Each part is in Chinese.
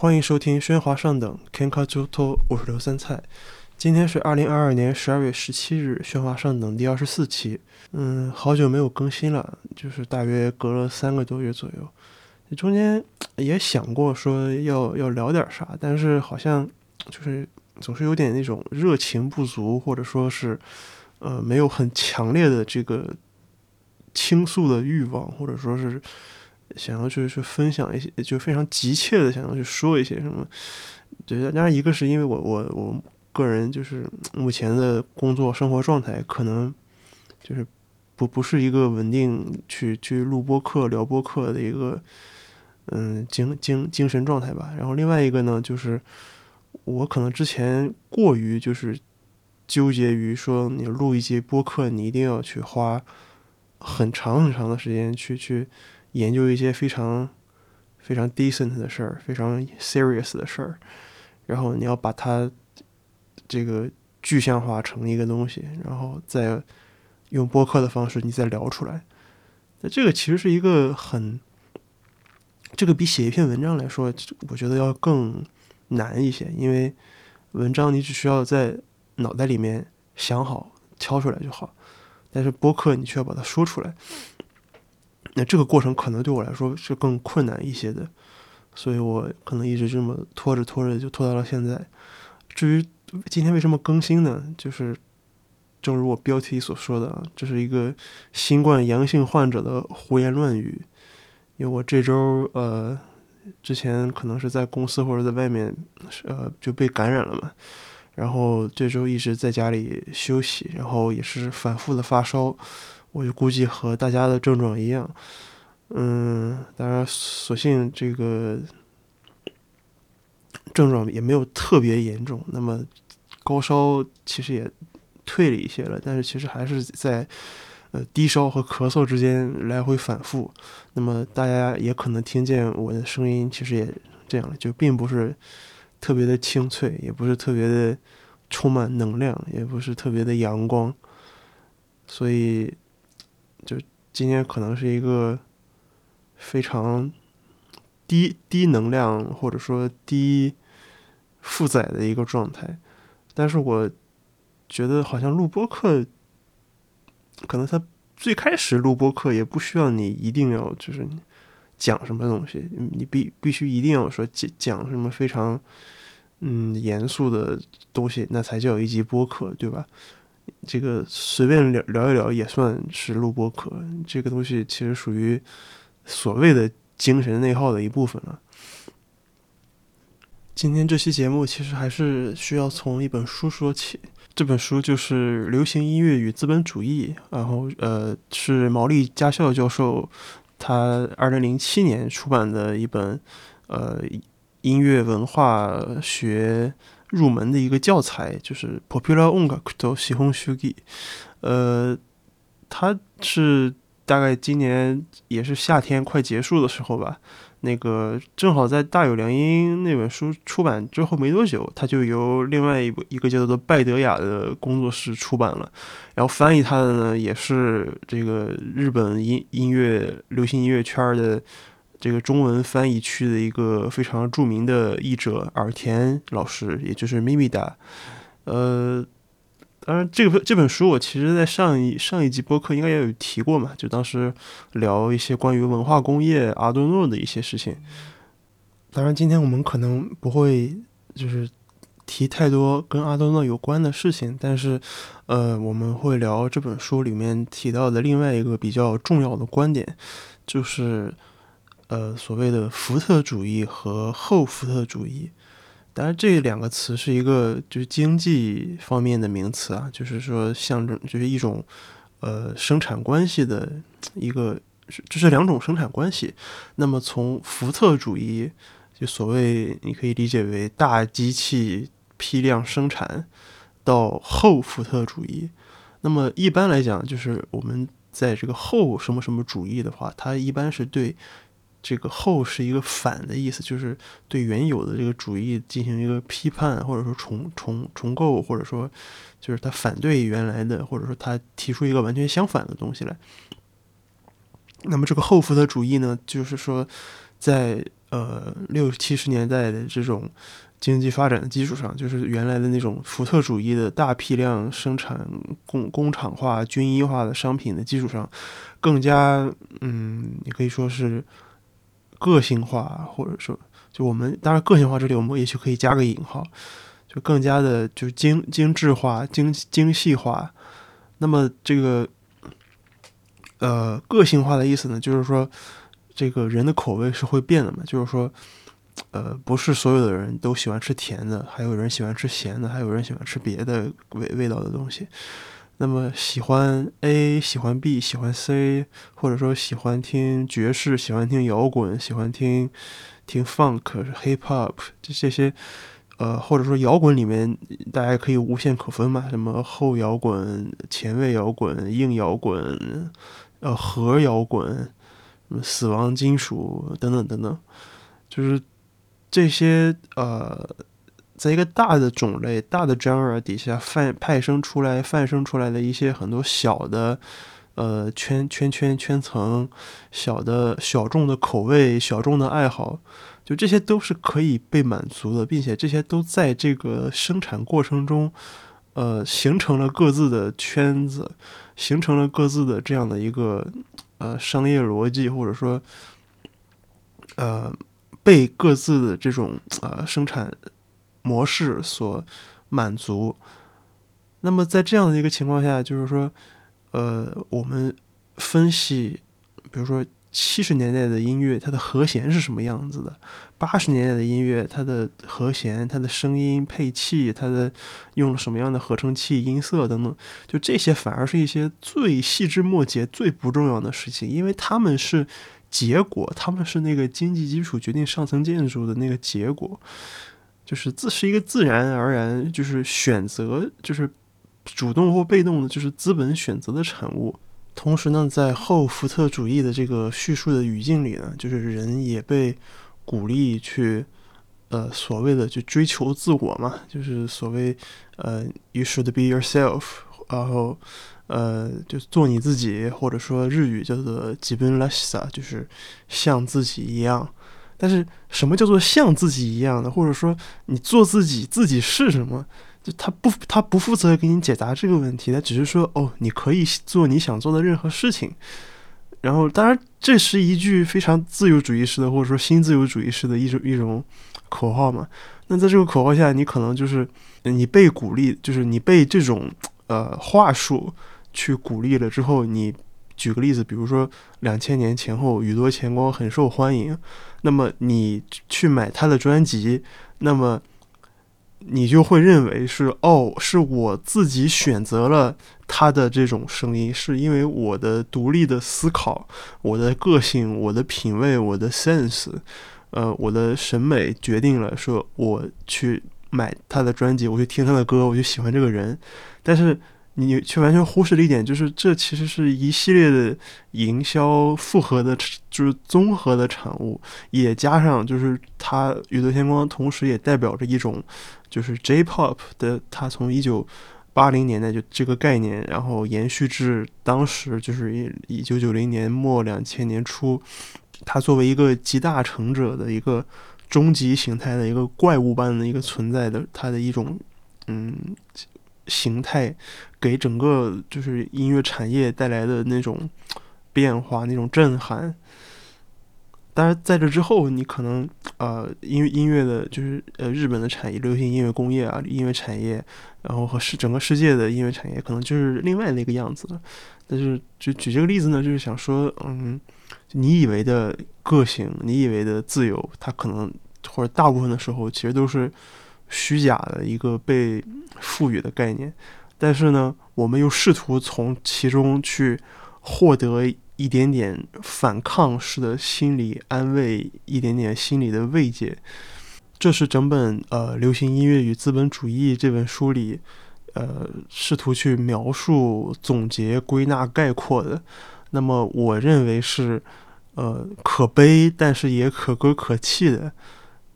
欢迎收听《喧哗上等》，Kenka Joto，我是刘三菜。今天是二零二二年十二月十七日，《喧哗上等》第二十四期。嗯，好久没有更新了，就是大约隔了三个多月左右。中间也想过说要要聊点啥，但是好像就是总是有点那种热情不足，或者说是呃没有很强烈的这个倾诉的欲望，或者说是。想要去去分享一些，就非常急切的想要去说一些什么。对，当然一个是因为我我我个人就是目前的工作生活状态可能就是不不是一个稳定去去录播课聊播课的一个嗯精精精神状态吧。然后另外一个呢，就是我可能之前过于就是纠结于说你录一节播客，你一定要去花很长很长的时间去去。研究一些非常非常 decent 的事儿，非常 serious 的事儿，然后你要把它这个具象化成一个东西，然后再用播客的方式你再聊出来。那这个其实是一个很，这个比写一篇文章来说，我觉得要更难一些，因为文章你只需要在脑袋里面想好敲出来就好，但是播客你却要把它说出来。那这个过程可能对我来说是更困难一些的，所以我可能一直这么拖着拖着就拖到了现在。至于今天为什么更新呢？就是正如我标题所说的，这是一个新冠阳性患者的胡言乱语。因为我这周呃之前可能是在公司或者在外面呃就被感染了嘛，然后这周一直在家里休息，然后也是反复的发烧。我就估计和大家的症状一样，嗯，当然，所幸这个症状也没有特别严重。那么高烧其实也退了一些了，但是其实还是在呃低烧和咳嗽之间来回反复。那么大家也可能听见我的声音，其实也这样了，就并不是特别的清脆，也不是特别的充满能量，也不是特别的阳光，所以。今天可能是一个非常低低能量或者说低负载的一个状态，但是我觉得好像录播课，可能他最开始录播课也不需要你一定要就是讲什么东西，你必必须一定要说讲讲什么非常嗯严肃的东西，那才叫一集播客，对吧？这个随便聊聊一聊也算是录播课，这个东西其实属于所谓的精神内耗的一部分了。今天这期节目其实还是需要从一本书说起，这本书就是《流行音乐与资本主义》，然后呃是毛利家孝教授他二零零七年出版的一本呃音乐文化学。入门的一个教材就是 Popular Ongaku 西红书记，呃，它是大概今年也是夏天快结束的时候吧，那个正好在大有良音那本书出版之后没多久，它就由另外一部一个叫做拜德雅的工作室出版了，然后翻译它的呢也是这个日本音音乐流行音乐圈的。这个中文翻译区的一个非常著名的译者耳田老师，也就是咪咪达，呃，当然这个这本书我其实在上一上一集播客应该也有提过嘛，就当时聊一些关于文化工业阿多诺的一些事情。当然今天我们可能不会就是提太多跟阿多诺有关的事情，但是呃我们会聊这本书里面提到的另外一个比较重要的观点，就是。呃，所谓的福特主义和后福特主义，当然这两个词是一个就是经济方面的名词啊，就是说象征就是一种呃生产关系的一个，这是两种生产关系。那么从福特主义，就所谓你可以理解为大机器批量生产，到后福特主义，那么一般来讲，就是我们在这个后什么什么主义的话，它一般是对。这个后是一个反的意思，就是对原有的这个主义进行一个批判，或者说重重重构，或者说就是他反对原来的，或者说他提出一个完全相反的东西来。那么这个后福特主义呢，就是说在呃六七十年代的这种经济发展的基础上，就是原来的那种福特主义的大批量生产工工厂化、军医化的商品的基础上，更加嗯，你可以说是个性化，或者说就我们当然个性化这里我们也许可以加个引号，就更加的就精精致化、精精细化。那么这个。呃，个性化的意思呢，就是说，这个人的口味是会变的嘛。就是说，呃，不是所有的人都喜欢吃甜的，还有人喜欢吃咸的，还有人喜欢吃别的味味道的东西。那么，喜欢 A，喜欢 B，喜欢 C，或者说喜欢听爵士，喜欢听摇滚，喜欢听听 funk、hip hop 这这些，呃，或者说摇滚里面大家可以无限可分嘛，什么后摇滚、前卫摇滚、硬摇滚。呃，核摇滚、什么死亡金属等等等等，就是这些呃，在一个大的种类、大的 genre 底下泛派生出来、泛生出来的一些很多小的呃圈圈圈圈层、小的小众的口味、小众的爱好，就这些都是可以被满足的，并且这些都在这个生产过程中，呃，形成了各自的圈子。形成了各自的这样的一个呃商业逻辑，或者说呃被各自的这种呃生产模式所满足。那么在这样的一个情况下，就是说呃我们分析，比如说。七十年代的音乐，它的和弦是什么样子的？八十年代的音乐，它的和弦、它的声音配器、它的用了什么样的合成器、音色等等，就这些反而是一些最细枝末节、最不重要的事情，因为他们是结果，他们是那个经济基础决定上层建筑的那个结果，就是自是一个自然而然，就是选择，就是主动或被动的，就是资本选择的产物。同时呢，在后福特主义的这个叙述的语境里呢，就是人也被鼓励去，呃，所谓的就追求自我嘛，就是所谓呃，you should be yourself，然后呃，就做你自己，或者说日语叫做吉本拉西萨，就是像自己一样。但是什么叫做像自己一样的，或者说你做自己，自己是什么？就他不，他不负责给你解答这个问题，他只是说，哦，你可以做你想做的任何事情。然后，当然，这是一句非常自由主义式的，或者说新自由主义式的一种一种口号嘛。那在这个口号下，你可能就是你被鼓励，就是你被这种呃话术去鼓励了之后，你举个例子，比如说两千年前后，宇多田光很受欢迎，那么你去买他的专辑，那么。你就会认为是哦，是我自己选择了他的这种声音，是因为我的独立的思考、我的个性、我的品味、我的 sense，呃，我的审美决定了说我去买他的专辑，我去听他的歌，我就喜欢这个人。但是你却完全忽视了一点，就是这其实是一系列的营销复合的，就是综合的产物，也加上就是它宇多田光，同时也代表着一种。就是 J-pop 的，它从一九八零年代就这个概念，然后延续至当时就是一九九零年末两千年初，它作为一个集大成者的一个终极形态的一个怪物般的一个存在的，它的一种嗯形态，给整个就是音乐产业带来的那种变化、那种震撼。当然，在这之后，你可能呃，音乐音乐的，就是呃，日本的产业，流行音乐工业啊，音乐产业，然后和世整个世界的音乐产业，可能就是另外那个样子了。但是，就举这个例子呢，就是想说，嗯，你以为的个性，你以为的自由，它可能或者大部分的时候，其实都是虚假的一个被赋予的概念。但是呢，我们又试图从其中去获得。一点点反抗式的心理安慰，一点点心理的慰藉，这是整本呃《流行音乐与资本主义》这本书里，呃，试图去描述、总结、归纳、概括的。那么，我认为是呃可悲，但是也可歌可泣的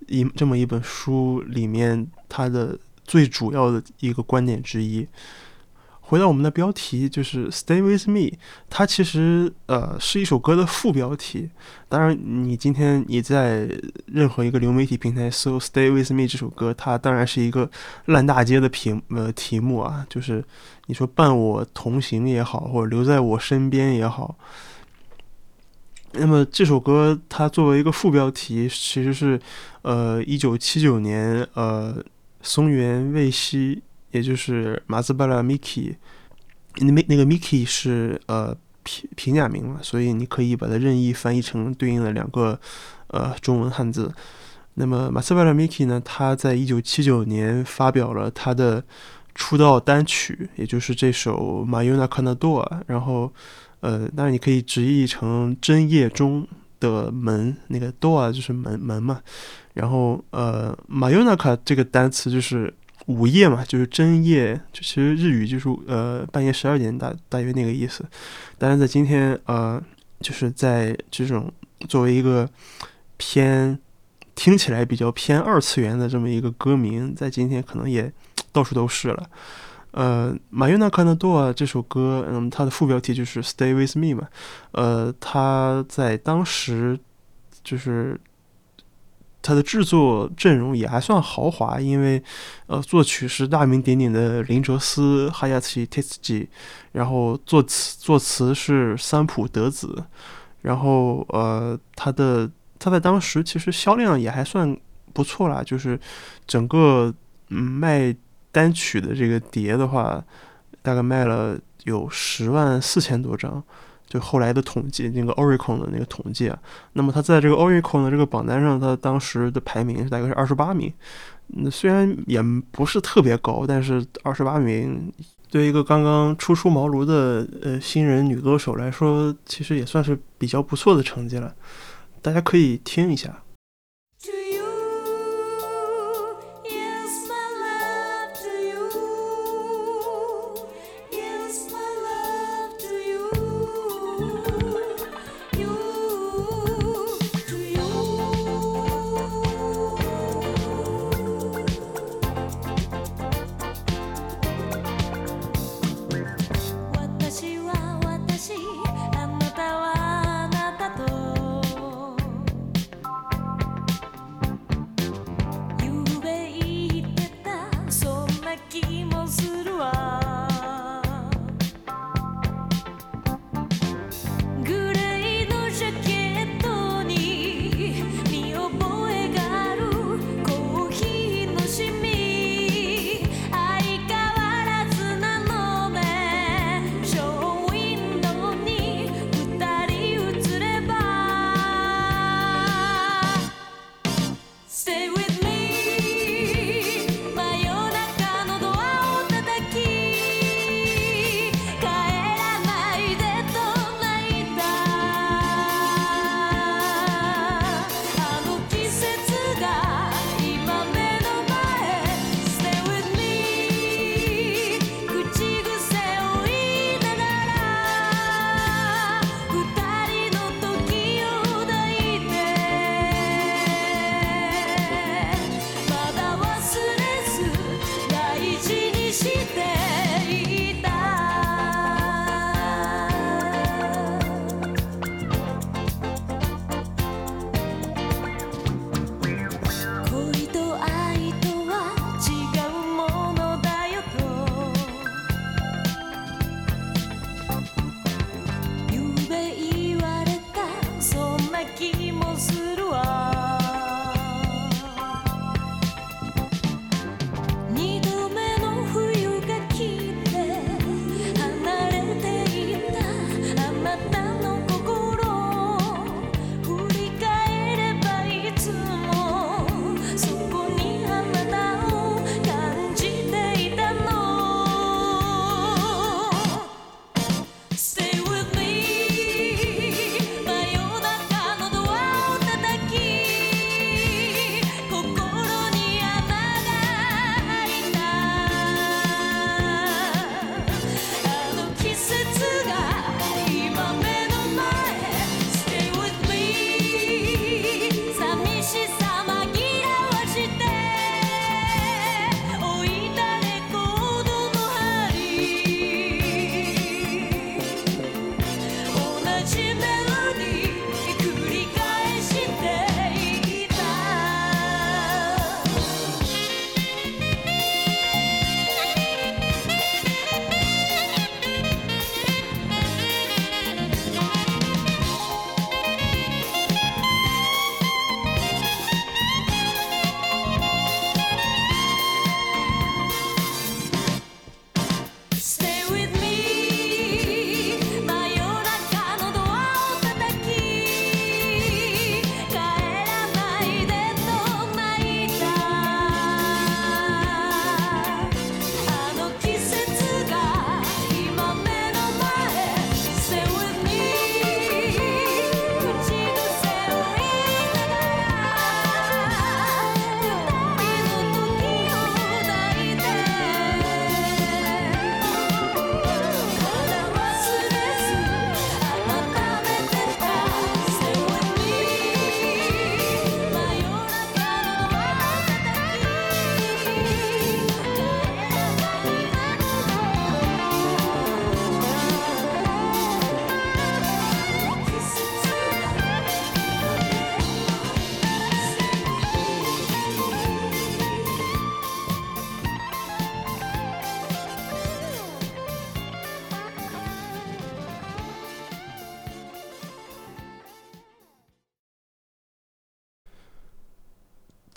一这么一本书里面，它的最主要的一个观点之一。回到我们的标题，就是 Stay with me，它其实呃是一首歌的副标题。当然，你今天你在任何一个流媒体平台搜 Stay with me 这首歌，它当然是一个烂大街的评呃题目啊，就是你说伴我同行也好，或者留在我身边也好。那么这首歌它作为一个副标题，其实是呃一九七九年呃松原卫希。也就是马自巴拉 Miki，那那个 Miki 是呃平平假名嘛，所以你可以把它任意翻译成对应的两个呃中文汉字。那么马自巴拉 Miki 呢，他在一九七九年发表了他的出道单曲，也就是这首《马尤纳卡纳多》，然后呃，当然你可以直译成“真夜中的门”，那个 door 就是门门嘛。然后呃，马尤纳卡这个单词就是。午夜嘛，就是真夜，就其实日语就是呃半夜十二点大大约那个意思。但是在今天呃，就是在这种作为一个偏听起来比较偏二次元的这么一个歌名，在今天可能也到处都是了。呃，马约纳卡纳多这首歌，嗯，它的副标题就是 Stay with me 嘛。呃，它在当时就是。它的制作阵容也还算豪华，因为，呃，作曲是大名鼎鼎的林哲斯哈亚奇 t e s g 然后作词作词是三浦德子，然后呃，他的他在当时其实销量也还算不错啦，就是整个嗯卖单曲的这个碟的话，大概卖了有十万四千多张。就后来的统计，那个 Oracle 的那个统计啊，那么他在这个 Oracle 的这个榜单上，他当时的排名大概是二十八名。那虽然也不是特别高，但是二十八名对一个刚刚初出茅庐的呃新人女歌手来说，其实也算是比较不错的成绩了。大家可以听一下。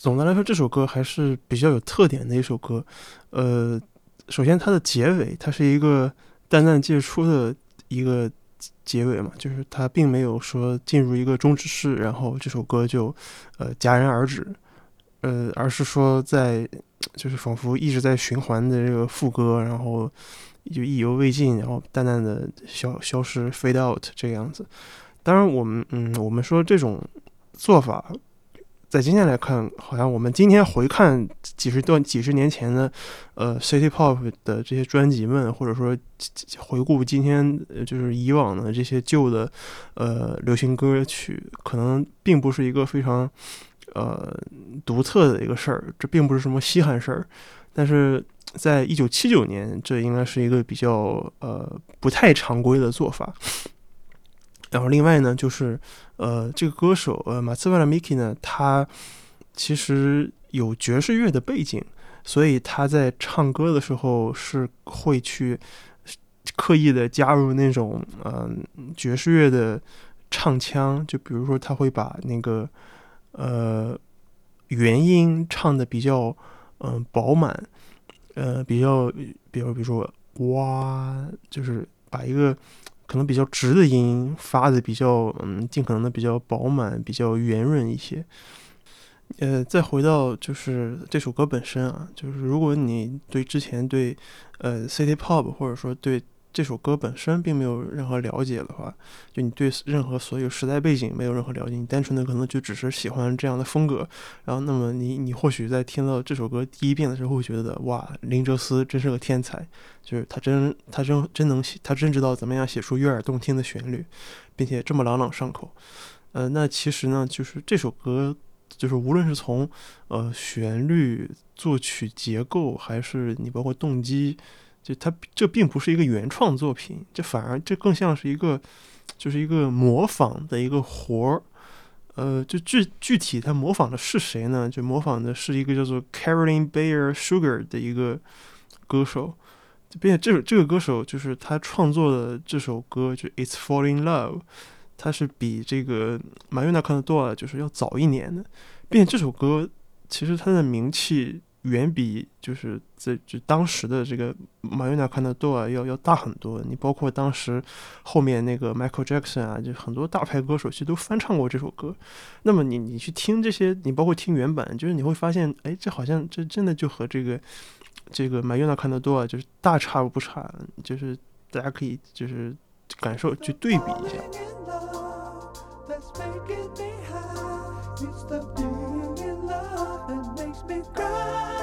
总的来说，这首歌还是比较有特点的一首歌。呃，首先它的结尾，它是一个淡淡借出的一个结尾嘛，就是它并没有说进入一个终止式，然后这首歌就呃戛然而止。呃，而是说在就是仿佛一直在循环的这个副歌，然后就意犹未尽，然后淡淡的消消失 fade out 这个样子。当然，我们嗯，我们说这种做法。在今天来看，好像我们今天回看几十段、几十年前的，呃，City Pop 的这些专辑们，或者说回顾今天就是以往的这些旧的，呃，流行歌曲，可能并不是一个非常，呃，独特的一个事儿，这并不是什么稀罕事儿。但是在一九七九年，这应该是一个比较呃不太常规的做法。然后另外呢，就是，呃，这个歌手，呃，马斯瓦拉米奇呢，他其实有爵士乐的背景，所以他在唱歌的时候是会去刻意的加入那种，嗯，爵士乐的唱腔，就比如说他会把那个，呃，原音唱的比较，嗯，饱满，呃，比较，比如比如说，哇，就是把一个。可能比较直的音发的比较，嗯，尽可能的比较饱满，比较圆润一些。呃，再回到就是这首歌本身啊，就是如果你对之前对，呃，City Pop 或者说对。这首歌本身并没有任何了解的话，就你对任何所有时代背景没有任何了解，你单纯的可能就只是喜欢这样的风格，然后那么你你或许在听到这首歌第一遍的时候会觉得哇，林哲斯真是个天才，就是他真他真真能写，他真知道怎么样写出悦耳动听的旋律，并且这么朗朗上口。呃，那其实呢，就是这首歌，就是无论是从呃旋律、作曲结构，还是你包括动机。就它这并不是一个原创作品，这反而这更像是一个，就是一个模仿的一个活儿。呃，就具具体他模仿的是谁呢？就模仿的是一个叫做 Caroline Bear Sugar 的一个歌手，并且这首这个歌手就是他创作的这首歌就 It's Falling Love，他是比这个马约纳康的多就是要早一年的，并且这首歌其实它的名气。远比就是在就当时的这个马约纳看的多啊要要大很多。你包括当时后面那个 Michael Jackson 啊，就很多大牌歌手其实都翻唱过这首歌。那么你你去听这些，你包括听原版，就是你会发现，哎，这好像这真的就和这个这个马约纳看的多啊，就是大差不差。就是大家可以就是感受去对比一下。me cry.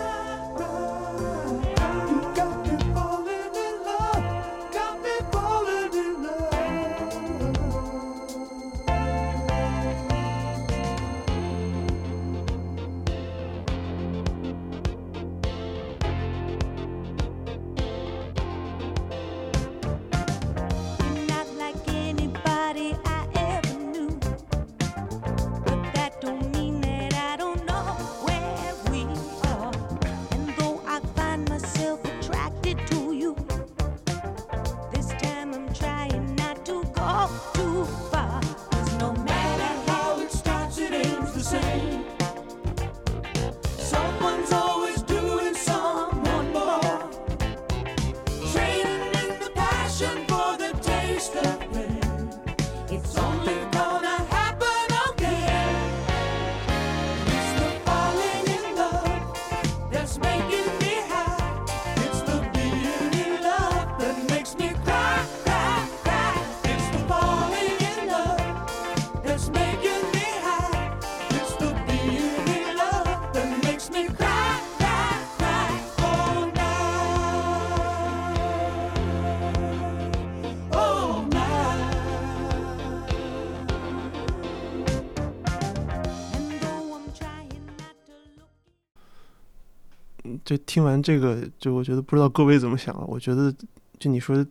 听完这个，就我觉得不知道各位怎么想啊？我觉得，就你说，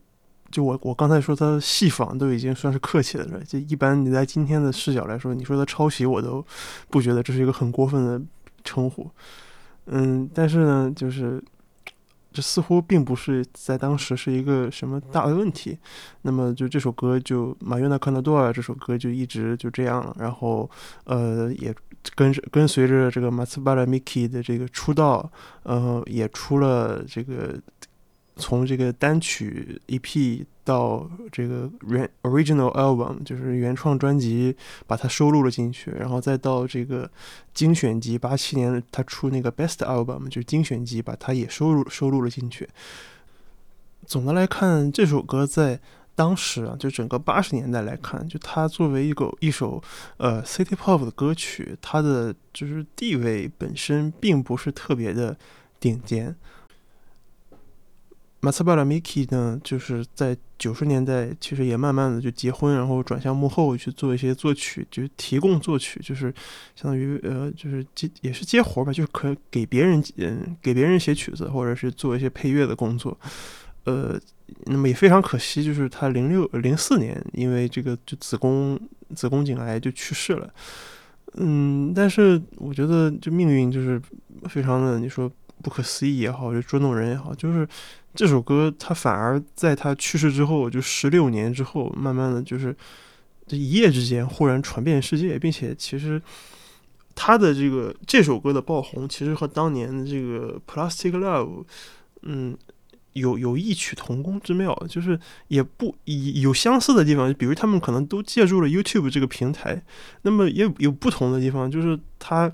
就我我刚才说他戏仿都已经算是客气的了。就一般你在今天的视角来说，你说他抄袭，我都不觉得这是一个很过分的称呼。嗯，但是呢，就是这似乎并不是在当时是一个什么大的问题。那么就这首歌就马约纳康纳多尔这首歌就一直就这样，然后呃也跟跟随着这个马斯巴拉米奇的这个出道，呃也出了这个。从这个单曲 EP 到这个原 Original Album，就是原创专辑，把它收录了进去，然后再到这个精选集，八七年他出那个 Best Album，就是精选集，把它也收录收录了进去。总的来看，这首歌在当时啊，就整个八十年代来看，就它作为一个一首呃 City Pop 的歌曲，它的就是地位本身并不是特别的顶尖。马斯巴拉米奇呢，就是在九十年代，其实也慢慢的就结婚，然后转向幕后去做一些作曲，就是提供作曲，就是相当于呃，就是接也是接活吧，就是可给别人嗯给别人写曲子，或者是做一些配乐的工作。呃，那么也非常可惜，就是他零六零四年因为这个就子宫子宫颈癌就去世了。嗯，但是我觉得就命运就是非常的，你说不可思议也好，就捉弄人也好，就是。这首歌，他反而在他去世之后，就十六年之后，慢慢的就是这一夜之间忽然传遍世界，并且其实他的这个这首歌的爆红，其实和当年的这个 Plastic Love，嗯，有有异曲同工之妙，就是也不有相似的地方，比如他们可能都借助了 YouTube 这个平台，那么也有不同的地方，就是他。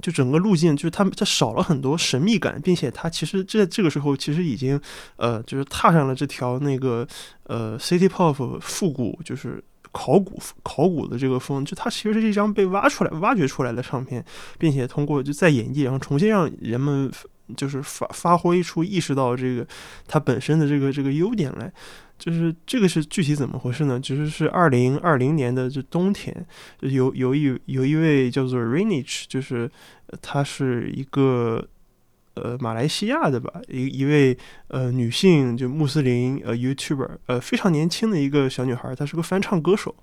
就整个路径，就是它它少了很多神秘感，并且它其实这这个时候其实已经呃，就是踏上了这条那个呃 City Pop 复古，就是考古考古的这个风。就它其实是一张被挖出来、挖掘出来的唱片，并且通过就再演绎，然后重新让人们就是发发挥出、意识到这个它本身的这个这个优点来。就是这个是具体怎么回事呢？其实是二零二零年的这冬天，有有一有一位叫做 Rainich，就是他是一个呃马来西亚的吧，一一位呃女性就穆斯林呃 YouTuber，呃非常年轻的一个小女孩，她是个翻唱歌手，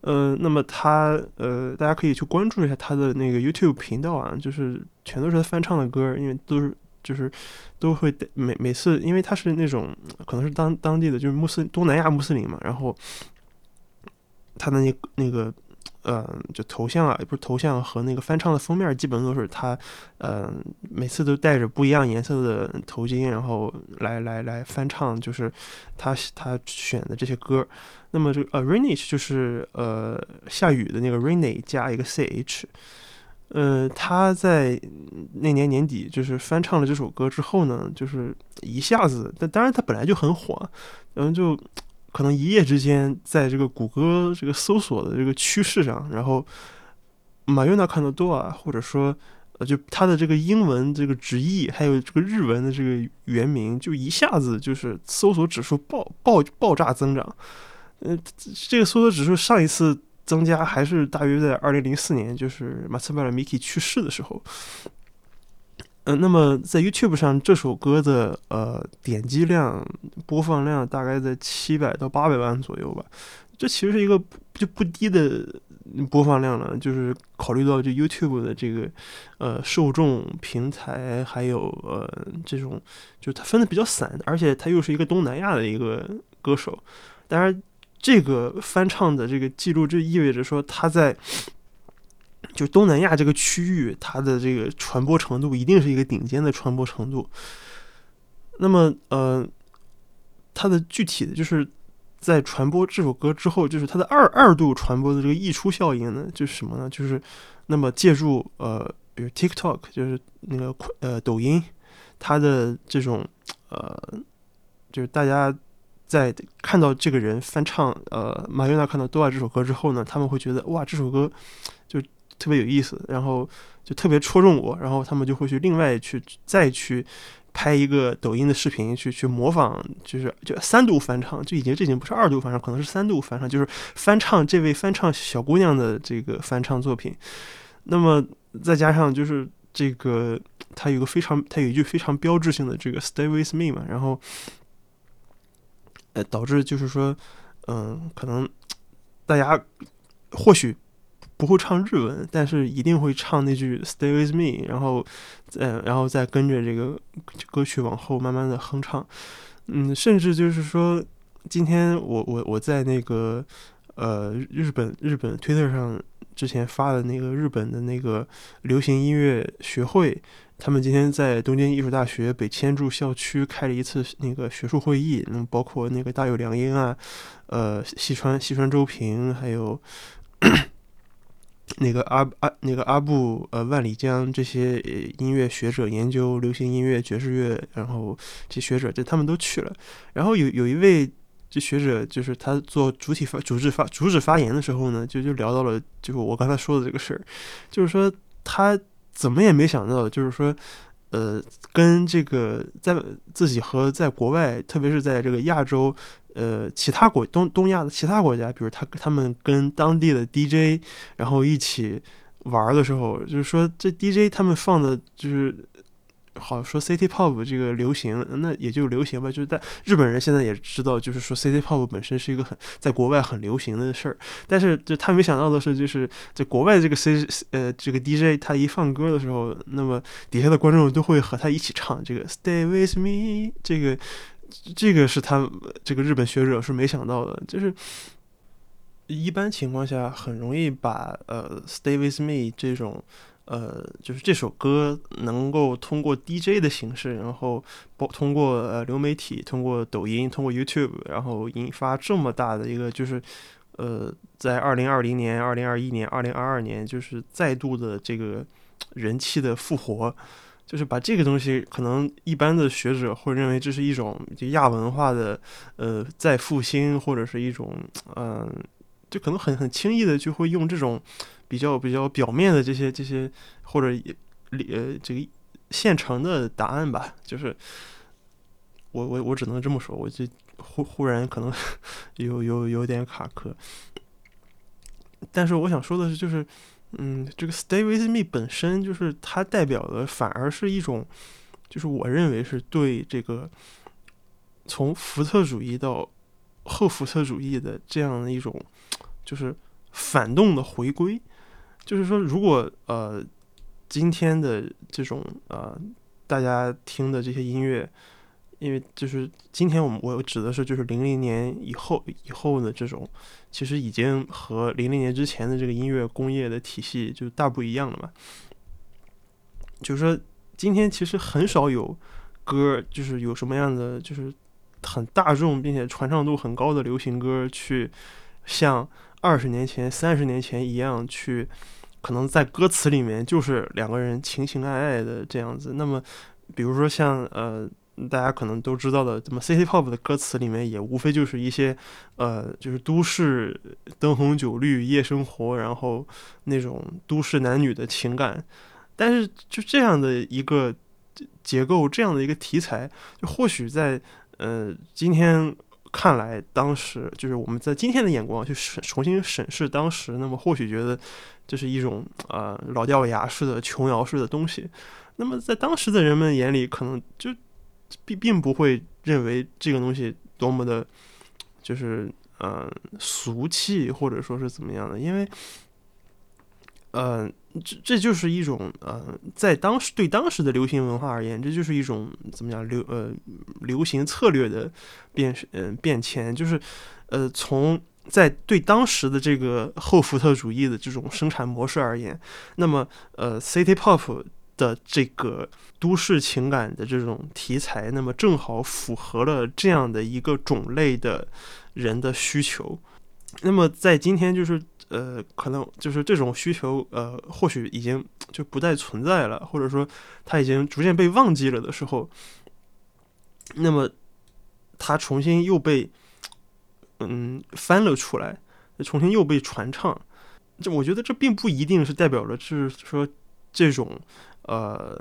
呃那么她呃大家可以去关注一下她的那个 YouTube 频道啊，就是全都是她翻唱的歌，因为都是。就是都会每每次，因为他是那种可能是当当地的就是穆斯东南亚穆斯林嘛，然后他的那那个嗯就头像啊，不是头像和那个翻唱的封面，基本都是他呃每次都戴着不一样颜色的头巾，然后来来来翻唱，就是他他选的这些歌。那么这个呃 Rainish 就是呃下雨的那个 Rainy 加一个 ch。呃，他在那年年底就是翻唱了这首歌之后呢，就是一下子，但当然他本来就很火，然后就可能一夜之间在这个谷歌这个搜索的这个趋势上，然后马约纳看得多啊，或者说呃，就他的这个英文这个直译，还有这个日文的这个原名，就一下子就是搜索指数爆爆爆炸增长，呃，这个搜索指数上一次。增加还是大约在二零零四年，就是马斯巴尔米奇去世的时候。嗯，那么在 YouTube 上这首歌的呃点击量、播放量大概在七百到八百万左右吧，这其实是一个就不低的播放量了。就是考虑到就 YouTube 的这个呃受众平台，还有呃这种，就它分的比较散，而且它又是一个东南亚的一个歌手，当然。这个翻唱的这个记录，就意味着说他在就东南亚这个区域，它的这个传播程度一定是一个顶尖的传播程度。那么，呃，它的具体的就是在传播这首歌之后，就是它的二二度传播的这个溢出效应呢，就是什么呢？就是那么借助呃，比如 TikTok，就是那个呃抖音，它的这种呃，就是大家。在看到这个人翻唱呃马约纳看到多瓦这首歌之后呢，他们会觉得哇这首歌就特别有意思，然后就特别戳中我，然后他们就会去另外去再去拍一个抖音的视频去去模仿，就是就三度翻唱，就已经这已经不是二度翻唱，可能是三度翻唱，就是翻唱这位翻唱小姑娘的这个翻唱作品。那么再加上就是这个他有个非常他有一句非常标志性的这个 Stay with me 嘛，然后。呃，导致就是说，嗯，可能大家或许不会唱日文，但是一定会唱那句 Stay with me，然后，呃，然后再跟着这个歌曲往后慢慢的哼唱。嗯，甚至就是说，今天我我我在那个呃日本日本推特上之前发的那个日本的那个流行音乐学会。他们今天在东京艺术大学北千住校区开了一次那个学术会议，那包括那个大友良英啊，呃，西川西川周平，还有那个阿阿那个阿布呃万里江这些音乐学者研究流行音乐爵士乐，然后这学者这他们都去了，然后有有一位这学者就是他做主体发主旨发主旨发言的时候呢，就就聊到了就是我刚才说的这个事儿，就是说他。怎么也没想到，就是说，呃，跟这个在自己和在国外，特别是在这个亚洲，呃，其他国东东亚的其他国家，比如他他们跟当地的 DJ，然后一起玩的时候，就是说这 DJ 他们放的就是。好说 City Pop 这个流行，那也就流行吧。就是在日本人现在也知道，就是说 City Pop 本身是一个很在国外很流行的事儿。但是就他没想到的是，就是在国外这个 C 呃这个 DJ 他一放歌的时候，那么底下的观众都会和他一起唱这个 Stay with me。这个这个是他这个日本学者是没想到的，就是一般情况下很容易把呃 Stay with me 这种。呃，就是这首歌能够通过 DJ 的形式，然后包通过呃流媒体，通过抖音，通过 YouTube，然后引发这么大的一个，就是呃，在二零二零年、二零二一年、二零二二年，就是再度的这个人气的复活，就是把这个东西，可能一般的学者会认为这是一种就亚文化的呃再复兴，或者是一种嗯，就可能很很轻易的就会用这种。比较比较表面的这些这些或者呃这个现成的答案吧，就是我我我只能这么说，我就忽忽然可能 有有有点卡壳，但是我想说的是，就是嗯，这个 Stay with me 本身就是它代表的反而是一种，就是我认为是对这个从福特主义到后福特主义的这样的一种就是反动的回归。就是说，如果呃，今天的这种呃，大家听的这些音乐，因为就是今天我们我指的是就是零零年以后以后的这种，其实已经和零零年之前的这个音乐工业的体系就大不一样了嘛。就是说，今天其实很少有歌，就是有什么样的就是很大众并且传唱度很高的流行歌，去像二十年前、三十年前一样去。可能在歌词里面就是两个人情情爱爱的这样子。那么，比如说像呃，大家可能都知道的，怎么 City Pop 的歌词里面也无非就是一些呃，就是都市灯红酒绿夜生活，然后那种都市男女的情感。但是就这样的一个结构，这样的一个题材，就或许在呃今天看来，当时就是我们在今天的眼光去审重新审视当时，那么或许觉得。这是一种呃老掉牙式的琼瑶式的东西，那么在当时的人们眼里，可能就并并不会认为这个东西多么的，就是嗯俗气或者说是怎么样的，因为，呃，这这就是一种呃在当时对当时的流行文化而言，这就是一种怎么讲流呃流行策略的变嗯变迁，就是呃从。在对当时的这个后福特主义的这种生产模式而言，那么呃，City Pop 的这个都市情感的这种题材，那么正好符合了这样的一个种类的人的需求。那么在今天，就是呃，可能就是这种需求，呃，或许已经就不再存在了，或者说它已经逐渐被忘记了的时候，那么它重新又被。嗯，翻了出来，重新又被传唱。这我觉得这并不一定是代表了，就是说这种呃，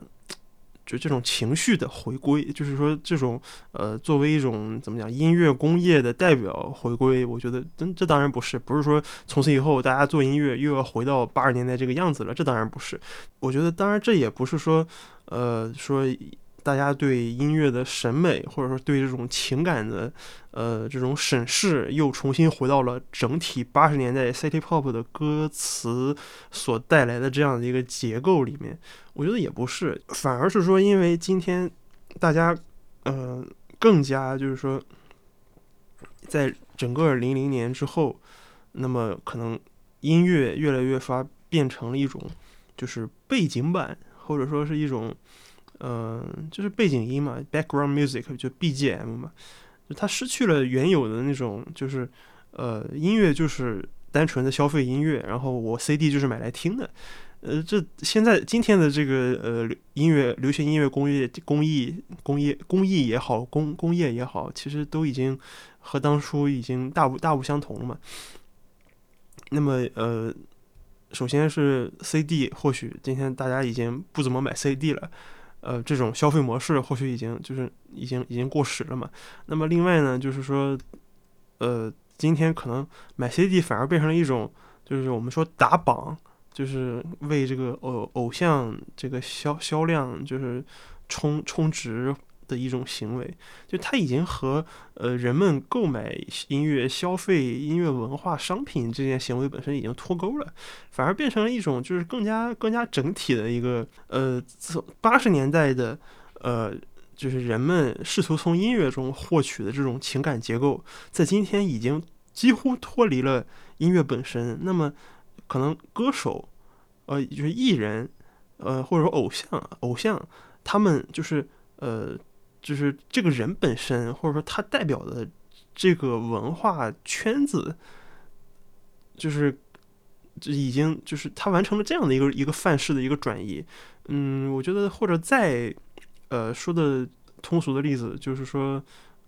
就这种情绪的回归，就是说这种呃，作为一种怎么讲音乐工业的代表回归。我觉得这这当然不是，不是说从此以后大家做音乐又要回到八十年代这个样子了。这当然不是。我觉得当然这也不是说呃说大家对音乐的审美，或者说对这种情感的，呃，这种审视，又重新回到了整体八十年代 City Pop 的歌词所带来的这样的一个结构里面。我觉得也不是，反而是说，因为今天大家，呃，更加就是说，在整个零零年之后，那么可能音乐越来越发变成了一种，就是背景板。或者说是一种，嗯，就是背景音嘛，background music 就 BGM 嘛，就它失去了原有的那种，就是呃，音乐就是单纯的消费音乐，然后我 CD 就是买来听的，呃，这现在今天的这个呃音乐流行音乐工业工艺工业工艺也好，工工业也好，其实都已经和当初已经大不大不相同了嘛。那么呃。首先是 CD，或许今天大家已经不怎么买 CD 了，呃，这种消费模式或许已经就是已经已经过时了嘛。那么另外呢，就是说，呃，今天可能买 CD 反而变成了一种，就是我们说打榜，就是为这个偶偶像这个销销量就是充充值。的一种行为，就它已经和呃人们购买音乐、消费音乐文化商品这件行为本身已经脱钩了，反而变成了一种就是更加更加整体的一个呃，八十年代的呃，就是人们试图从音乐中获取的这种情感结构，在今天已经几乎脱离了音乐本身。那么，可能歌手，呃，就是艺人，呃，或者说偶像，偶像，他们就是呃。就是这个人本身，或者说他代表的这个文化圈子，就是已经就是他完成了这样的一个一个范式的一个转移。嗯，我觉得或者再呃说的通俗的例子，就是说，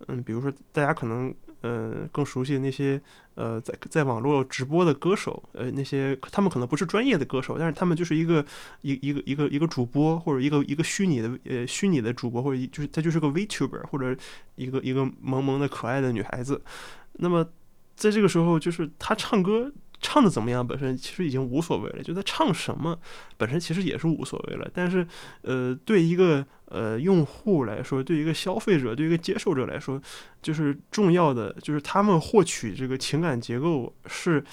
嗯，比如说大家可能。呃，更熟悉那些呃，在在网络直播的歌手，呃，那些他们可能不是专业的歌手，但是他们就是一个一一个一个一个主播，或者一个一个虚拟的呃虚拟的主播，或者就是他就是个 Vtuber，或者一个一个萌萌的可爱的女孩子。那么在这个时候，就是他唱歌。唱的怎么样，本身其实已经无所谓了。就他唱什么，本身其实也是无所谓了。但是，呃，对一个呃用户来说，对一个消费者，对一个接受者来说，就是重要的，就是他们获取这个情感结构是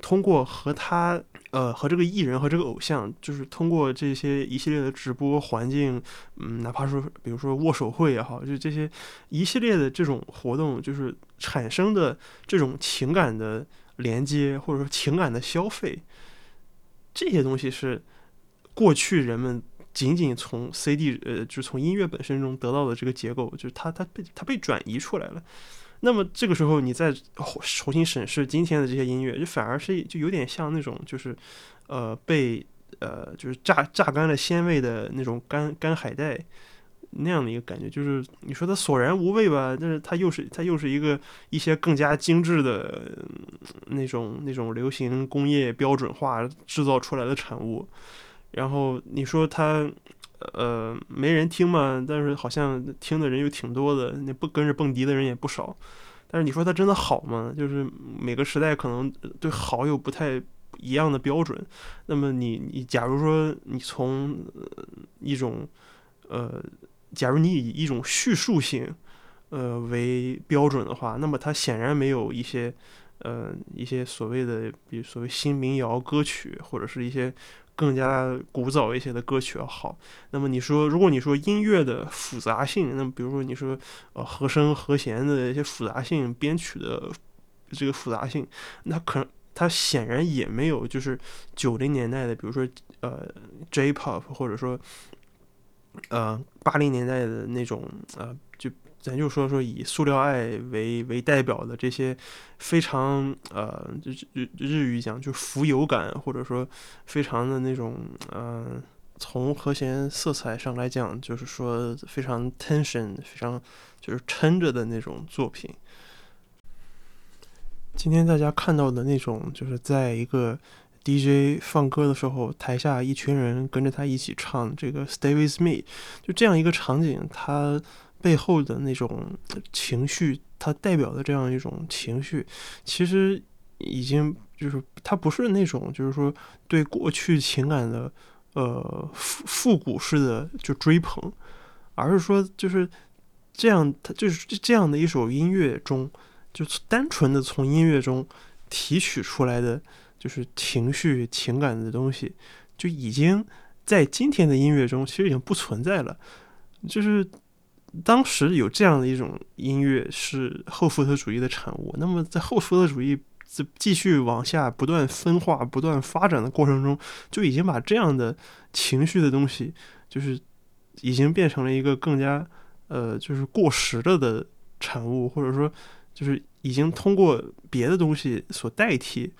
通过和他呃和这个艺人和这个偶像，就是通过这些一系列的直播环境，嗯，哪怕说比如说握手会也好，就这些一系列的这种活动，就是产生的这种情感的。连接或者说情感的消费，这些东西是过去人们仅仅从 CD 呃，就从音乐本身中得到的这个结构，就是它它被它被转移出来了。那么这个时候，你再重新审视今天的这些音乐，就反而是就有点像那种就是呃被呃就是榨榨干了鲜味的那种干干海带。那样的一个感觉，就是你说它索然无味吧，但是它又是它又是一个一些更加精致的那种那种流行工业标准化制造出来的产物。然后你说它呃没人听嘛，但是好像听的人又挺多的，那不跟着蹦迪的人也不少。但是你说它真的好吗？就是每个时代可能对好有不太一样的标准。那么你你假如说你从一种呃。假如你以一种叙述性，呃为标准的话，那么它显然没有一些，呃一些所谓的，比如所谓新民谣歌曲，或者是一些更加古早一些的歌曲要好。那么你说，如果你说音乐的复杂性，那么比如说你说，呃和声和弦的一些复杂性，编曲的这个复杂性，那可能它显然也没有就是九零年代的，比如说呃 J-pop，或者说。呃，八零年代的那种，呃，就咱就说说以塑料爱为为代表的这些非常呃，日日日语讲就是浮游感，或者说非常的那种，呃，从和弦色彩上来讲，就是说非常 tension，非常就是撑着的那种作品。今天大家看到的那种，就是在一个。DJ 放歌的时候，台下一群人跟着他一起唱这个《Stay with Me》，就这样一个场景，它背后的那种情绪，它代表的这样一种情绪，其实已经就是它不是那种就是说对过去情感的呃复复古式的就追捧，而是说就是这样，他就是这样的一首音乐中，就单纯的从音乐中提取出来的就是情绪情感的东西，就已经在今天的音乐中其实已经不存在了。就是当时有这样的一种音乐是后福特主义的产物，那么在后福特主义。在继续往下不断分化、不断发展的过程中，就已经把这样的情绪的东西，就是已经变成了一个更加呃，就是过时了的产物，或者说，就是已经通过别的东西所代替，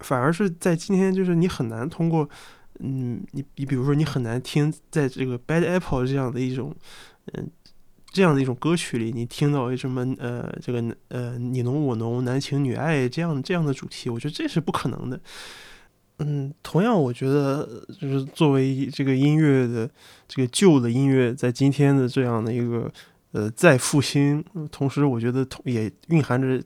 反而是在今天，就是你很难通过，嗯，你你比如说，你很难听在这个 Bad Apple 这样的一种，嗯。这样的一种歌曲里，你听到什么呃，这个呃你侬我侬、男情女爱这样这样的主题，我觉得这是不可能的。嗯，同样，我觉得就是作为这个音乐的这个旧的音乐，在今天的这样的一个呃再复兴，同时我觉得同也蕴含着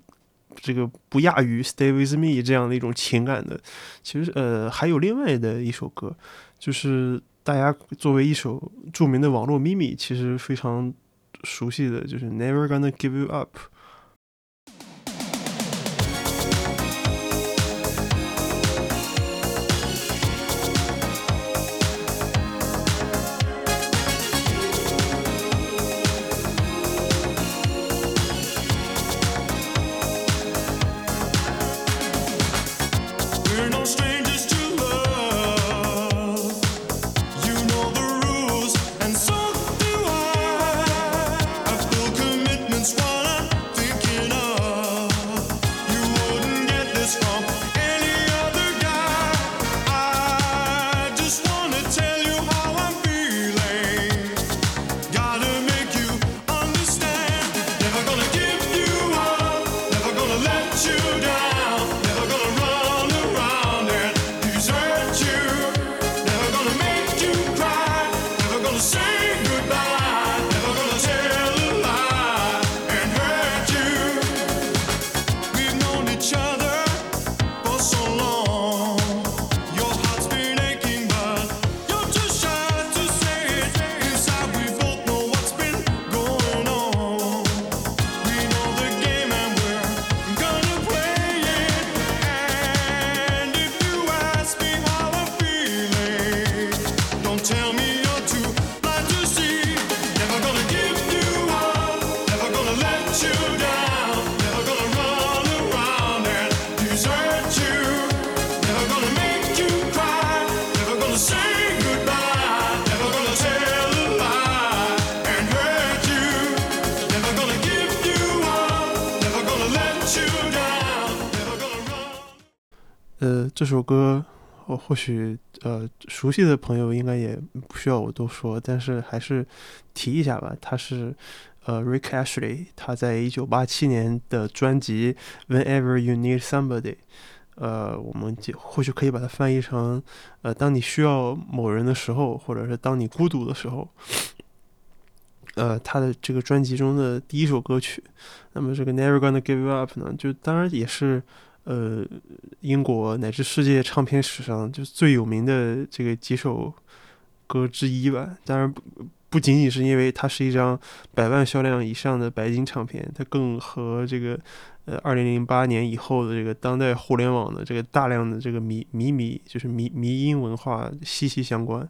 这个不亚于《Stay with Me》这样的一种情感的。其实呃还有另外的一首歌，就是大家作为一首著名的网络秘密，其实非常。熟悉的就是 Never gonna give you up。呃这首歌，我或许呃熟悉的朋友应该也不需要我多说，但是还是提一下吧。他是呃 Rick Ashley，他在一九八七年的专辑《Whenever You Need Somebody》，呃，我们就或许可以把它翻译成呃当你需要某人的时候，或者是当你孤独的时候。呃，他的这个专辑中的第一首歌曲，那么这个《Never Gonna Give You Up》呢，就当然也是。呃，英国乃至世界唱片史上就最有名的这个几首歌之一吧。当然不不仅仅是因为它是一张百万销量以上的白金唱片，它更和这个呃二零零八年以后的这个当代互联网的这个大量的这个迷迷迷就是迷迷音文化息息相关。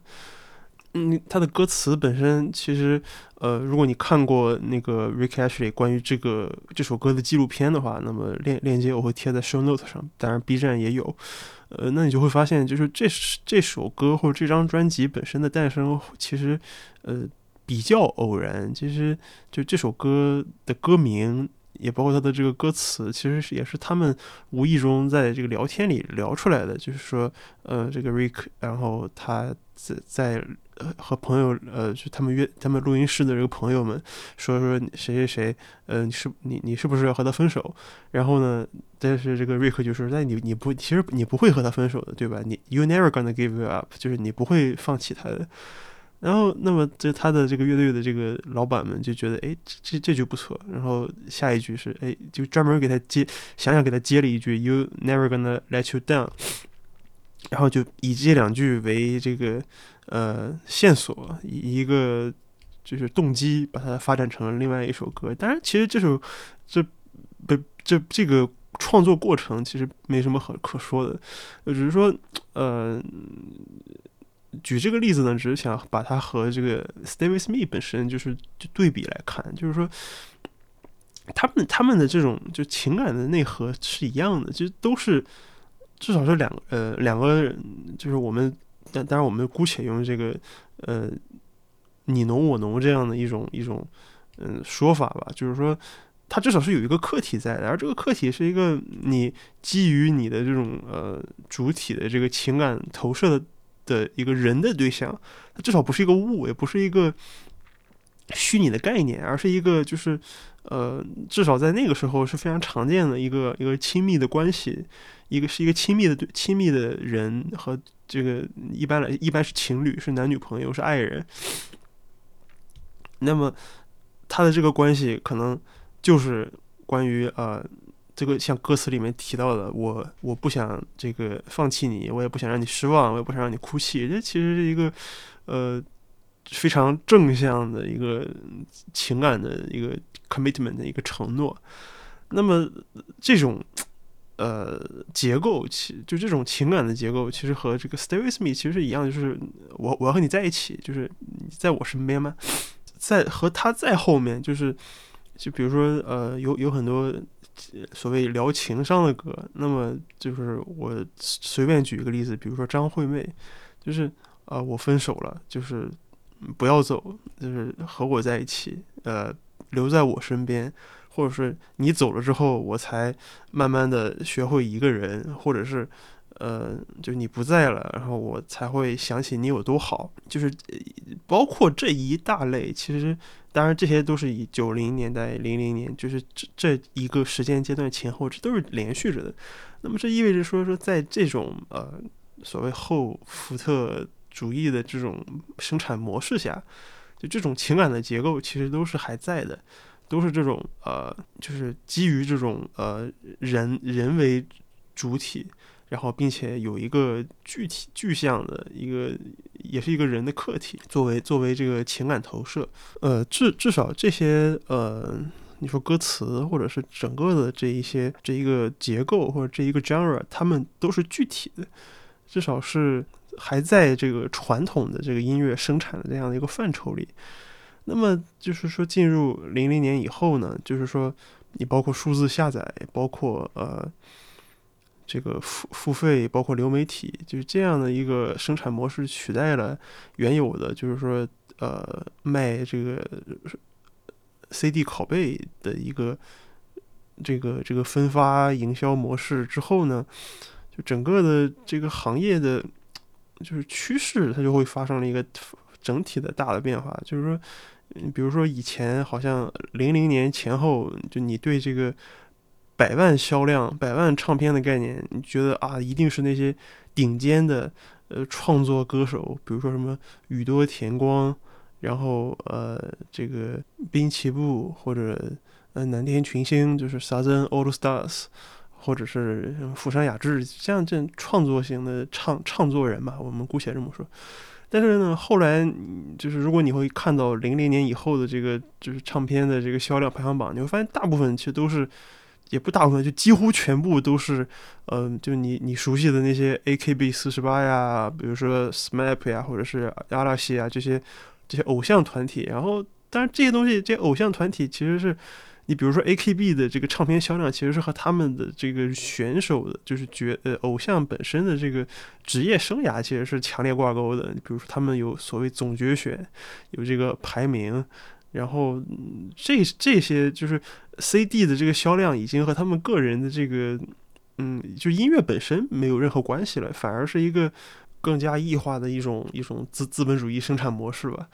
嗯，他的歌词本身其实，呃，如果你看过那个 Rick Ashley 关于这个这首歌的纪录片的话，那么链链接我会贴在 Show Note 上，当然 B 站也有。呃，那你就会发现，就是这这首歌或者这张专辑本身的诞生，其实呃比较偶然。其实就这首歌的歌名，也包括它的这个歌词，其实是也是他们无意中在这个聊天里聊出来的。就是说，呃，这个 Rick，然后他在在。和朋友，呃，就他们约他们录音室的这个朋友们说说谁谁谁，呃，你是你你是不是要和他分手？然后呢，但是这个瑞克就说，那你你不其实你不会和他分手的，对吧？你 you never gonna give you up，就是你不会放弃他的。然后，那么这他的这个乐队的这个老板们就觉得，哎，这这句不错。然后下一句是，哎，就专门给他接，想想给他接了一句 you never gonna let you down。然后就以这两句为这个。呃，线索一一个就是动机，把它发展成了另外一首歌。当然，其实这首这不这这个创作过程其实没什么可可说的，只是说呃。举这个例子呢，只是想把它和这个 Stay with Me 本身就是就对比来看，就是说，他们他们的这种就情感的内核是一样的，其实都是至少是两呃两个人，就是我们但当然我们姑且用这个呃你侬我侬这样的一种一种嗯说法吧，就是说，它至少是有一个客体在的，而这个客体是一个你基于你的这种呃主体的这个情感投射的。的一个人的对象，它至少不是一个物，也不是一个虚拟的概念，而是一个就是，呃，至少在那个时候是非常常见的一个一个亲密的关系，一个是一个亲密的对亲密的人和这个一般来一般是情侣，是男女朋友，是爱人。那么他的这个关系可能就是关于呃。这个像歌词里面提到的，我我不想这个放弃你，我也不想让你失望，我也不想让你哭泣。这其实是一个呃非常正向的一个情感的一个 commitment 的一个承诺。那么这种呃结构，其就这种情感的结构，其实和这个 stay with me 其实是一样，就是我我要和你在一起，就是你在我身边吗？在和他在后面，就是就比如说呃有有很多。所谓聊情商的歌，那么就是我随便举一个例子，比如说张惠妹，就是啊，我分手了，就是不要走，就是和我在一起，呃，留在我身边，或者是你走了之后，我才慢慢的学会一个人，或者是。呃，就你不在了，然后我才会想起你有多好。就是包括这一大类，其实当然这些都是以九零年代、零零年，就是这这一个时间阶段前后，这都是连续着的。那么这意味着说说，在这种呃所谓后福特主义的这种生产模式下，就这种情感的结构其实都是还在的，都是这种呃，就是基于这种呃人人为主体。然后，并且有一个具体具象的一个，也是一个人的客体，作为作为这个情感投射。呃，至至少这些呃，你说歌词或者是整个的这一些这一个结构或者这一个 genre，他们都是具体的，至少是还在这个传统的这个音乐生产的这样的一个范畴里。那么就是说，进入零零年以后呢，就是说你包括数字下载，包括呃。这个付付费包括流媒体，就是这样的一个生产模式取代了原有的，就是说呃卖这个 CD 拷贝的一个这个这个分发营销模式之后呢，就整个的这个行业的就是趋势，它就会发生了一个整体的大的变化。就是说，比如说以前好像零零年前后，就你对这个。百万销量、百万唱片的概念，你觉得啊，一定是那些顶尖的呃创作歌手，比如说什么宇多田光，然后呃这个滨崎步或者呃南天群星，就是 Southern All Stars，或者是福山雅治，像这创作型的唱唱作人嘛，我们姑且这么说。但是呢，后来就是如果你会看到零零年以后的这个就是唱片的这个销量排行榜，你会发现大部分其实都是。也不大部分，就几乎全部都是，嗯，就你你熟悉的那些 AKB 四十八呀，比如说 SMAP 呀，或者是阿拉西啊这些这些偶像团体。然后，当然这些东西，这些偶像团体其实是你比如说 AKB 的这个唱片销量，其实是和他们的这个选手的，就是角呃偶像本身的这个职业生涯其实是强烈挂钩的。比如说他们有所谓总决选，有这个排名。然后这这些就是 CD 的这个销量已经和他们个人的这个，嗯，就音乐本身没有任何关系了，反而是一个更加异化的一种一种资资本主义生产模式吧。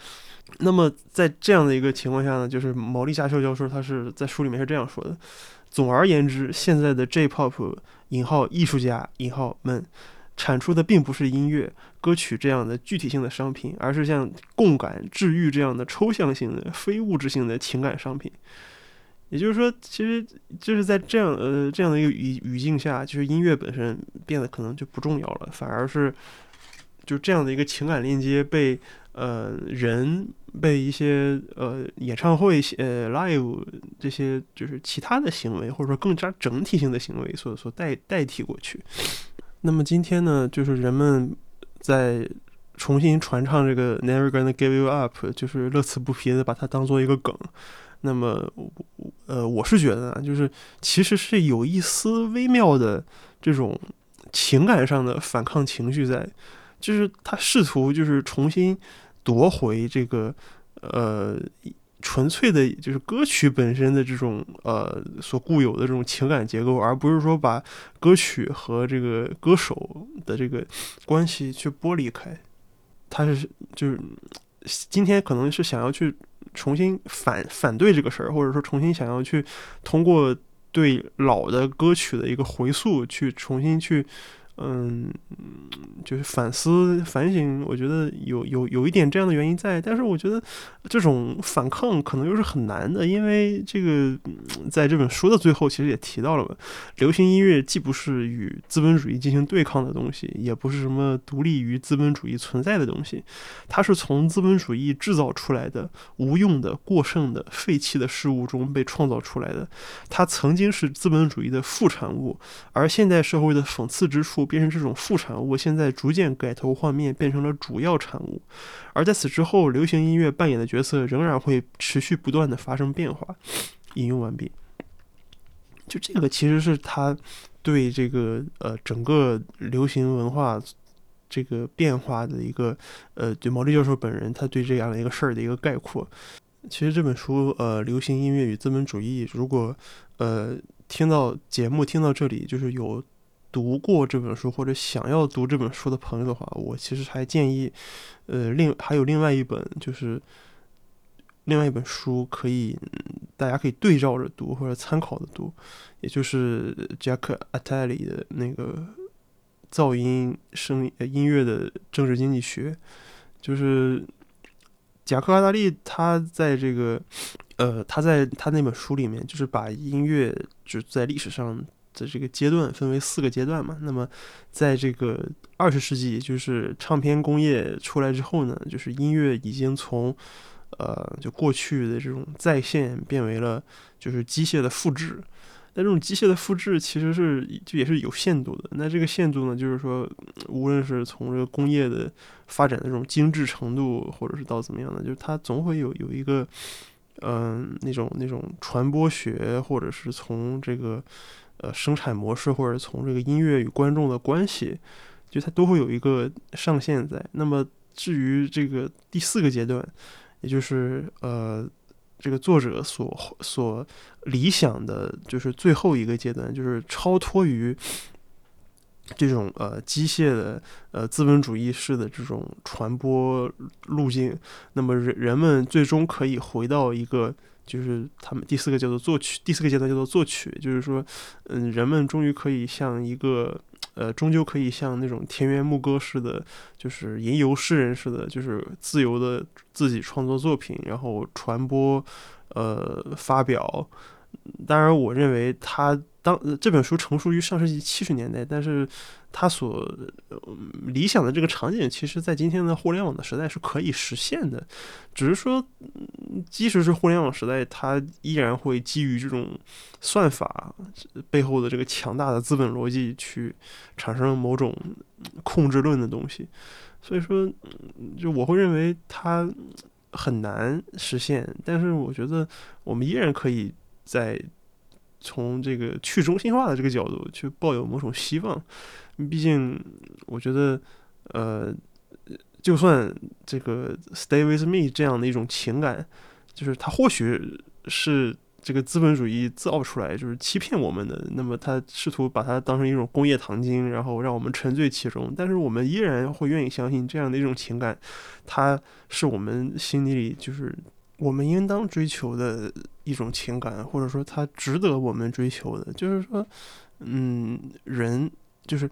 那么在这样的一个情况下呢，就是毛利佳秀教授他是在书里面是这样说的：总而言之，现在的 J-pop 引号艺术家引号们。产出的并不是音乐、歌曲这样的具体性的商品，而是像共感、治愈这样的抽象性的、非物质性的情感商品。也就是说，其实就是在这样呃这样的一个语语境下，就是音乐本身变得可能就不重要了，反而是就这样的一个情感链接被呃人被一些呃演唱会呃 live 这些就是其他的行为或者说更加整体性的行为所所代代替过去。那么今天呢，就是人们在重新传唱这个 Never Gonna Give You Up，就是乐此不疲的把它当做一个梗。那么，呃，我是觉得，就是其实是有一丝微妙的这种情感上的反抗情绪在，就是他试图就是重新夺回这个呃纯粹的，就是歌曲本身的这种呃所固有的这种情感结构，而不是说把歌曲和这个歌手的这个关系去剥离开。他是就是今天可能是想要去。重新反反对这个事儿，或者说重新想要去通过对老的歌曲的一个回溯，去重新去。嗯，就是反思反省，我觉得有有有一点这样的原因在，但是我觉得这种反抗可能又是很难的，因为这个在这本书的最后其实也提到了，流行音乐既不是与资本主义进行对抗的东西，也不是什么独立于资本主义存在的东西，它是从资本主义制造出来的无用的、过剩的、废弃的事物中被创造出来的，它曾经是资本主义的副产物，而现代社会的讽刺之处。变成这种副产物，现在逐渐改头换面，变成了主要产物。而在此之后，流行音乐扮演的角色仍然会持续不断的发生变化。引用完毕。就这个其实是他对这个呃整个流行文化这个变化的一个呃对毛利教授本人他对这样的一个事儿的一个概括。其实这本书呃流行音乐与资本主义，如果呃听到节目听到这里，就是有。读过这本书或者想要读这本书的朋友的话，我其实还建议，呃，另还有另外一本，就是另外一本书可以大家可以对照着读或者参考的读，也就是 Jack Attali 的那个噪音声音乐的政治经济学，就是贾克阿达利他在这个呃他在他那本书里面，就是把音乐就在历史上。的这个阶段分为四个阶段嘛，那么在这个二十世纪，就是唱片工业出来之后呢，就是音乐已经从呃就过去的这种再现变为了就是机械的复制，但这种机械的复制其实是就也是有限度的。那这个限度呢，就是说无论是从这个工业的发展的这种精致程度，或者是到怎么样的，就是它总会有有一个嗯那种那种传播学，或者是从这个。呃，生产模式或者从这个音乐与观众的关系，就它都会有一个上限在。那么至于这个第四个阶段，也就是呃，这个作者所所理想的就是最后一个阶段，就是超脱于这种呃机械的呃资本主义式的这种传播路径。那么人人们最终可以回到一个。就是他们第四个叫做作曲，第四个阶段叫做作曲，就是说，嗯，人们终于可以像一个，呃，终究可以像那种田园牧歌似的，就是吟游诗人似的，就是自由的自己创作作品，然后传播，呃，发表。当然，我认为他。当这本书成熟于上世纪七十年代，但是他所理想的这个场景，其实在今天的互联网的时代是可以实现的。只是说，即使是互联网时代，它依然会基于这种算法背后的这个强大的资本逻辑去产生某种控制论的东西。所以说，就我会认为它很难实现。但是我觉得我们依然可以在。从这个去中心化的这个角度去抱有某种希望，毕竟我觉得，呃，就算这个 “stay with me” 这样的一种情感，就是它或许是这个资本主义造出来，就是欺骗我们的，那么它试图把它当成一种工业糖精，然后让我们沉醉其中，但是我们依然会愿意相信这样的一种情感，它是我们心底里就是。我们应当追求的一种情感，或者说它值得我们追求的，就是说，嗯，人就是，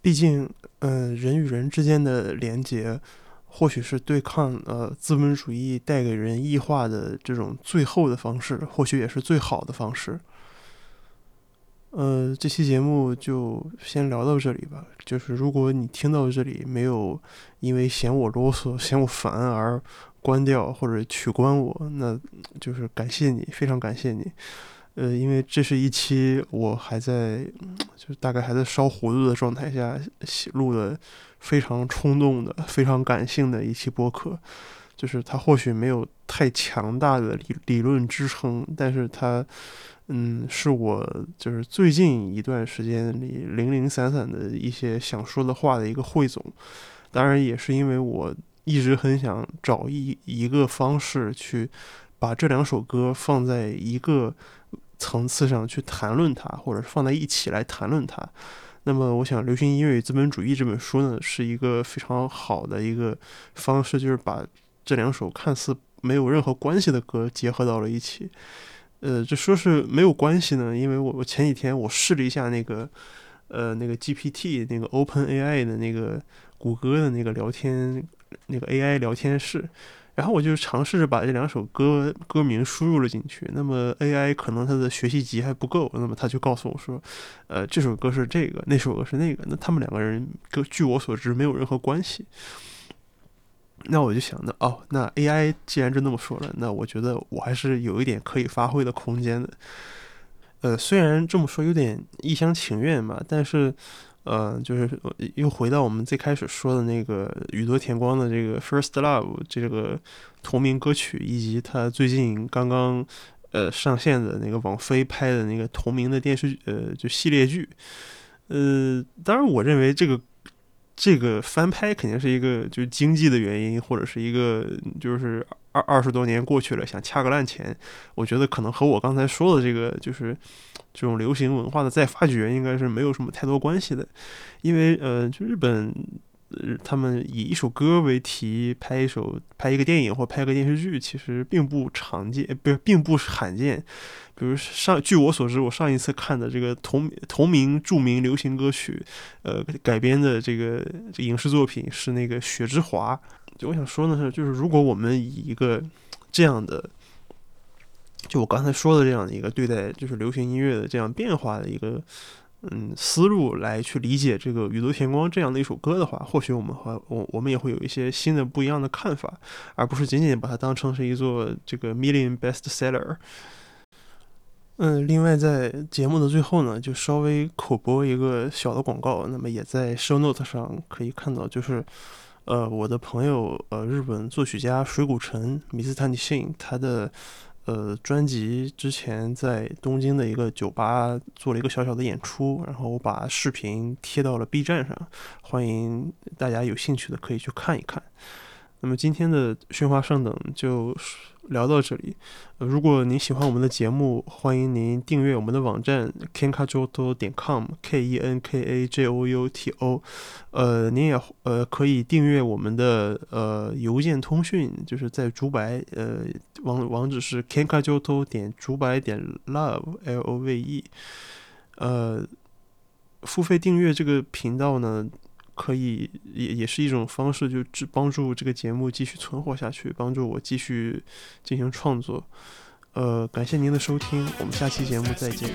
毕竟，嗯，人与人之间的连接，或许是对抗呃资本主义带给人异化的这种最后的方式，或许也是最好的方式。呃，这期节目就先聊到这里吧。就是如果你听到这里没有因为嫌我啰嗦、嫌我烦而关掉或者取关我，那就是感谢你，非常感谢你。呃，因为这是一期我还在，就是大概还在烧糊涂的状态下录的，非常冲动的、非常感性的一期播客。就是它或许没有太强大的理理论支撑，但是它，嗯，是我就是最近一段时间里零零散散的一些想说的话的一个汇总。当然，也是因为我一直很想找一一个方式去把这两首歌放在一个层次上去谈论它，或者放在一起来谈论它。那么，我想《流行音乐与资本主义》这本书呢，是一个非常好的一个方式，就是把。这两首看似没有任何关系的歌结合到了一起，呃，就说是没有关系呢，因为我我前几天我试了一下那个，呃，那个 GPT 那个 Open AI 的那个谷歌的那个聊天那个 AI 聊天室，然后我就尝试着把这两首歌歌名输入了进去，那么 AI 可能它的学习级还不够，那么他就告诉我说，呃，这首歌是这个，那首歌是那个，那他们两个人，据我所知没有任何关系。那我就想着，哦，那 AI 既然就那么说了，那我觉得我还是有一点可以发挥的空间的。呃，虽然这么说有点一厢情愿嘛，但是，呃，就是又回到我们最开始说的那个宇多田光的这个《First Love》这个同名歌曲，以及他最近刚刚呃上线的那个网飞拍的那个同名的电视剧呃就系列剧。呃，当然，我认为这个。这个翻拍肯定是一个就是经济的原因，或者是一个就是二二十多年过去了想掐个烂钱。我觉得可能和我刚才说的这个就是这种流行文化的再发掘应该是没有什么太多关系的，因为呃，就日本。他们以一首歌为题拍一首、拍一个电影或拍个电视剧，其实并不常见，不，并不罕见。比如上，据我所知，我上一次看的这个同同名著名流行歌曲，呃，改编的这个影视作品是那个《雪之华》。就我想说的是，就是如果我们以一个这样的，就我刚才说的这样的一个对待，就是流行音乐的这样变化的一个。嗯，思路来去理解这个宇多田光这样的一首歌的话，或许我们会我我们也会有一些新的不一样的看法，而不是仅仅把它当成是一座这个 million bestseller。嗯，另外在节目的最后呢，就稍微口播一个小的广告，那么也在 show note 上可以看到，就是呃我的朋友呃日本作曲家水谷城米斯坦尼信他的。呃，专辑之前在东京的一个酒吧做了一个小小的演出，然后我把视频贴到了 B 站上，欢迎大家有兴趣的可以去看一看。那么今天的喧哗上等就是。聊到这里，如果您喜欢我们的节目，欢迎您订阅我们的网站 kenkajoto 点 com，k e n k a j o u t o。呃，您也呃可以订阅我们的呃邮件通讯，就是在竹白呃网网址是 kenkajoto 点竹白点 love l o v e。呃，付费订阅这个频道呢。可以也也是一种方式，就只帮助这个节目继续存活下去，帮助我继续进行创作。呃，感谢您的收听，我们下期节目再见。